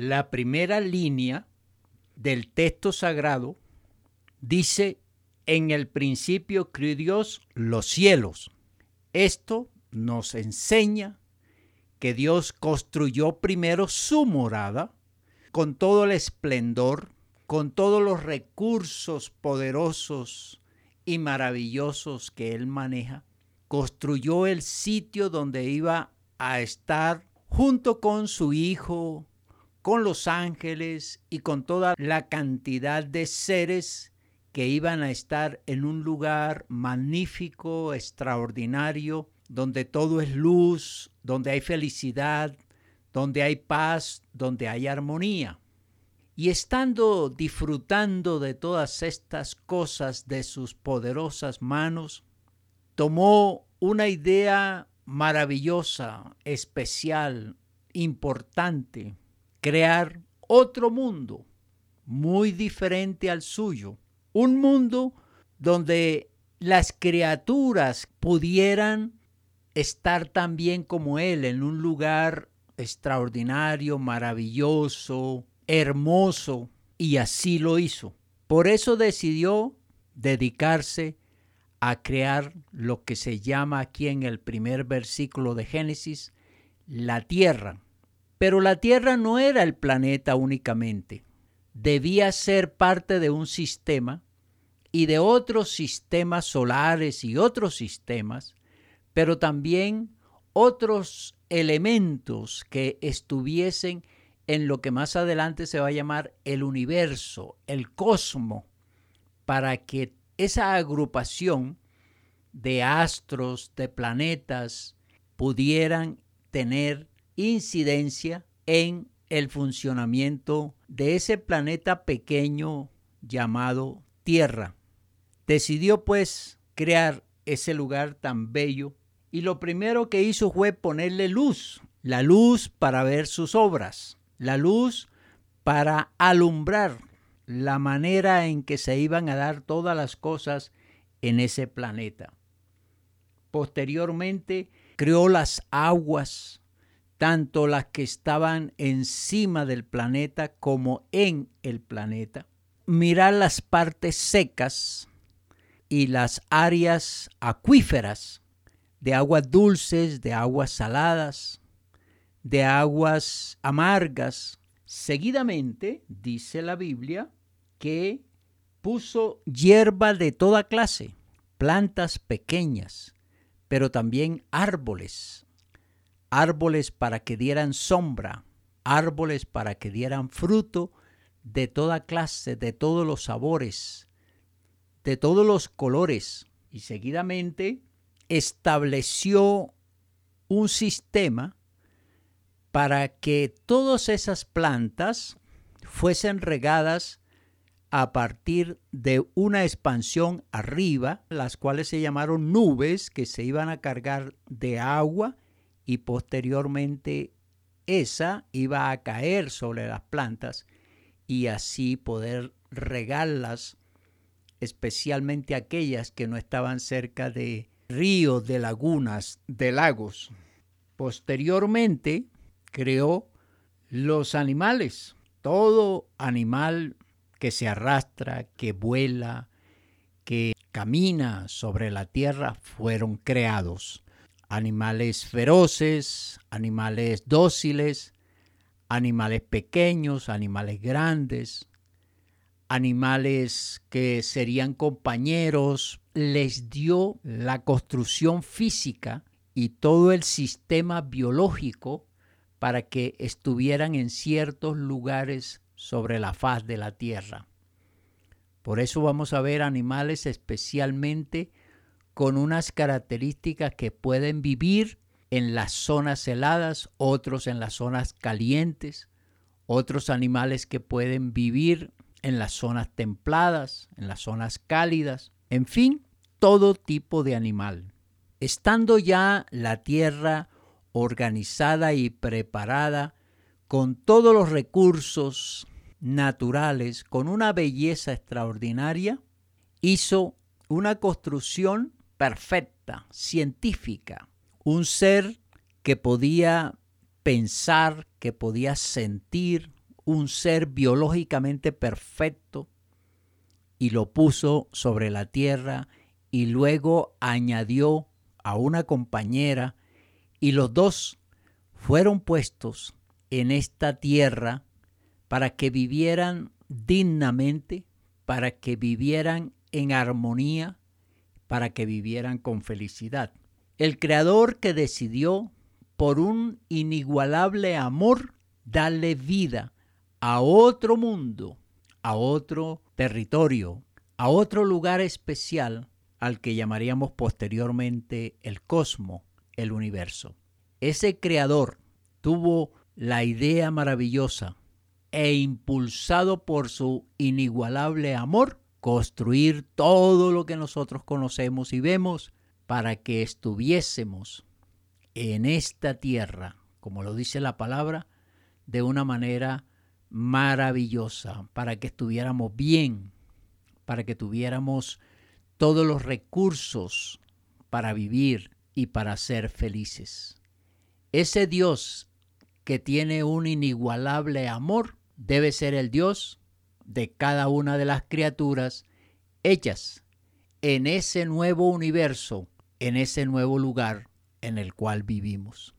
la primera línea del texto sagrado dice, en el principio crió Dios los cielos. Esto nos enseña que Dios construyó primero su morada con todo el esplendor, con todos los recursos poderosos y maravillosos que Él maneja. Construyó el sitio donde iba a estar junto con su Hijo, con los ángeles y con toda la cantidad de seres que iban a estar en un lugar magnífico, extraordinario, donde todo es luz, donde hay felicidad, donde hay paz, donde hay armonía. Y estando disfrutando de todas estas cosas de sus poderosas manos, tomó una idea maravillosa, especial, importante, crear otro mundo muy diferente al suyo, un mundo donde las criaturas pudieran estar también como él en un lugar extraordinario, maravilloso, hermoso, y así lo hizo. Por eso decidió dedicarse a crear lo que se llama aquí en el primer versículo de Génesis, la tierra. Pero la tierra no era el planeta únicamente, debía ser parte de un sistema y de otros sistemas solares y otros sistemas, pero también otros elementos que estuviesen en lo que más adelante se va a llamar el universo, el cosmo, para que esa agrupación de astros, de planetas, pudieran tener incidencia en el funcionamiento de ese planeta pequeño llamado Tierra. Decidió pues crear ese lugar tan bello y lo primero que hizo fue ponerle luz, la luz para ver sus obras, la luz para alumbrar la manera en que se iban a dar todas las cosas en ese planeta. Posteriormente creó las aguas, tanto las que estaban encima del planeta como en el planeta. Mirar las partes secas y las áreas acuíferas de aguas dulces, de aguas saladas, de aguas amargas. Seguidamente, dice la Biblia, que puso hierba de toda clase, plantas pequeñas, pero también árboles, árboles para que dieran sombra, árboles para que dieran fruto de toda clase, de todos los sabores, de todos los colores. Y seguidamente estableció un sistema para que todas esas plantas fuesen regadas a partir de una expansión arriba, las cuales se llamaron nubes que se iban a cargar de agua y posteriormente esa iba a caer sobre las plantas y así poder regarlas, especialmente aquellas que no estaban cerca de ríos, de lagunas, de lagos. Posteriormente creó los animales. Todo animal que se arrastra, que vuela, que camina sobre la tierra, fueron creados. Animales feroces, animales dóciles, animales pequeños, animales grandes, animales que serían compañeros, les dio la construcción física y todo el sistema biológico para que estuvieran en ciertos lugares sobre la faz de la tierra. Por eso vamos a ver animales especialmente con unas características que pueden vivir en las zonas heladas, otros en las zonas calientes, otros animales que pueden vivir en las zonas templadas, en las zonas cálidas, en fin, todo tipo de animal. Estando ya la tierra organizada y preparada con todos los recursos naturales, con una belleza extraordinaria, hizo una construcción perfecta, científica, un ser que podía pensar, que podía sentir, un ser biológicamente perfecto y lo puso sobre la tierra y luego añadió a una compañera y los dos fueron puestos en esta tierra para que vivieran dignamente, para que vivieran en armonía, para que vivieran con felicidad. El Creador que decidió por un inigualable amor darle vida a otro mundo, a otro territorio, a otro lugar especial al que llamaríamos posteriormente el cosmos, el universo. Ese creador tuvo la idea maravillosa e impulsado por su inigualable amor, construir todo lo que nosotros conocemos y vemos para que estuviésemos en esta tierra, como lo dice la palabra, de una manera maravillosa, para que estuviéramos bien, para que tuviéramos todos los recursos para vivir y para ser felices. Ese Dios que tiene un inigualable amor debe ser el Dios de cada una de las criaturas hechas en ese nuevo universo, en ese nuevo lugar en el cual vivimos.